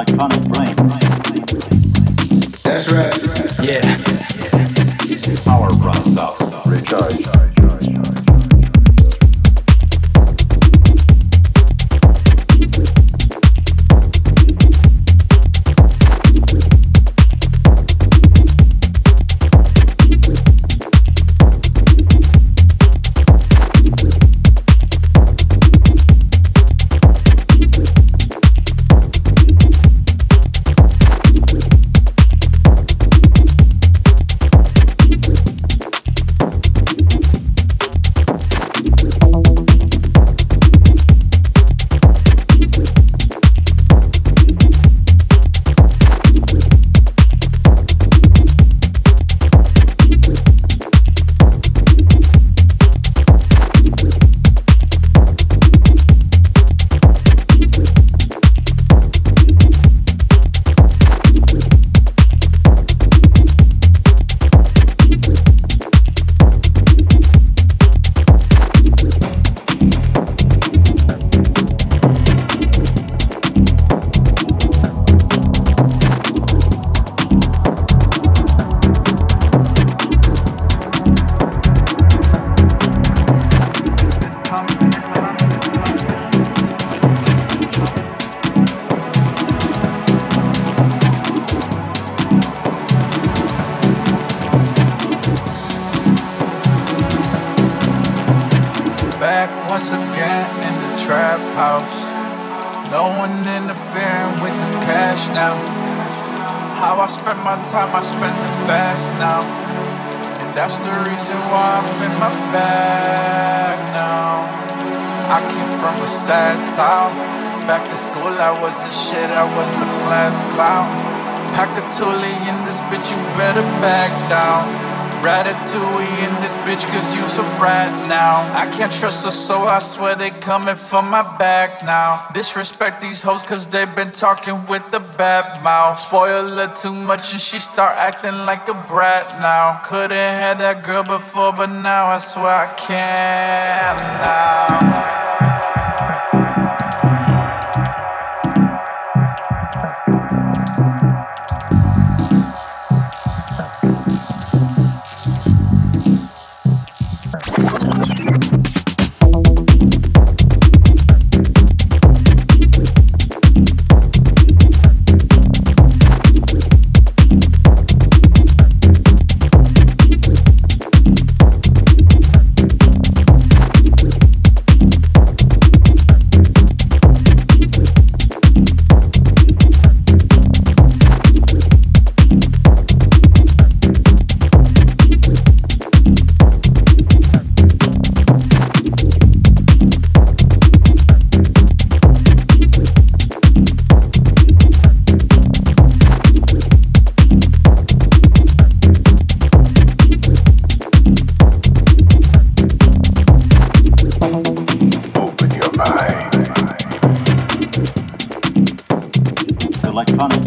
electronic brain. That's right. Yeah. Power runs out. Recharge. Back once again in the trap house. No one interfering with the cash now. How I spend my time, I spend it fast now. And that's the reason why I'm in my bag now. I came from a sad town. Back in school, I was a shit, I was a class clown. Pack a toolie in this bitch, you better back down. Ratatouille in this bitch, cause you's a rat now. I can't trust her so I swear they coming for my back now. Disrespect these hoes, cause they been talking with the bad mouth. Spoil her too much and she start acting like a brat now. Couldn't have that girl before, but now I swear I can now. electronic